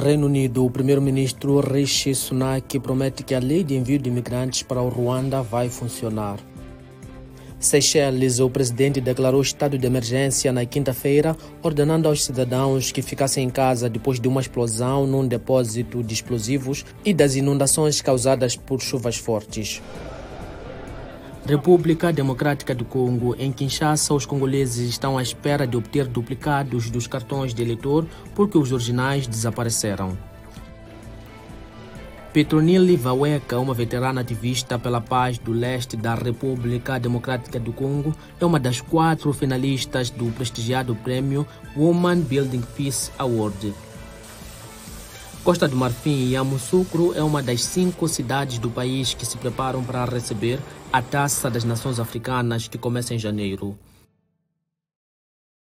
Reino Unido, o primeiro-ministro Rishi Sunak promete que a lei de envio de imigrantes para o Ruanda vai funcionar. Seychelles, o presidente declarou estado de emergência na quinta-feira, ordenando aos cidadãos que ficassem em casa depois de uma explosão num depósito de explosivos e das inundações causadas por chuvas fortes. República Democrática do Congo. Em Kinshasa, os congoleses estão à espera de obter duplicados dos cartões de eleitor porque os originais desapareceram. Petronile Vaweka, uma veterana ativista pela paz do leste da República Democrática do Congo, é uma das quatro finalistas do prestigiado prêmio Woman Building Peace Award. Costa do Marfim e Yamoussoukro é uma das cinco cidades do país que se preparam para receber a Taça das Nações Africanas que começa em janeiro.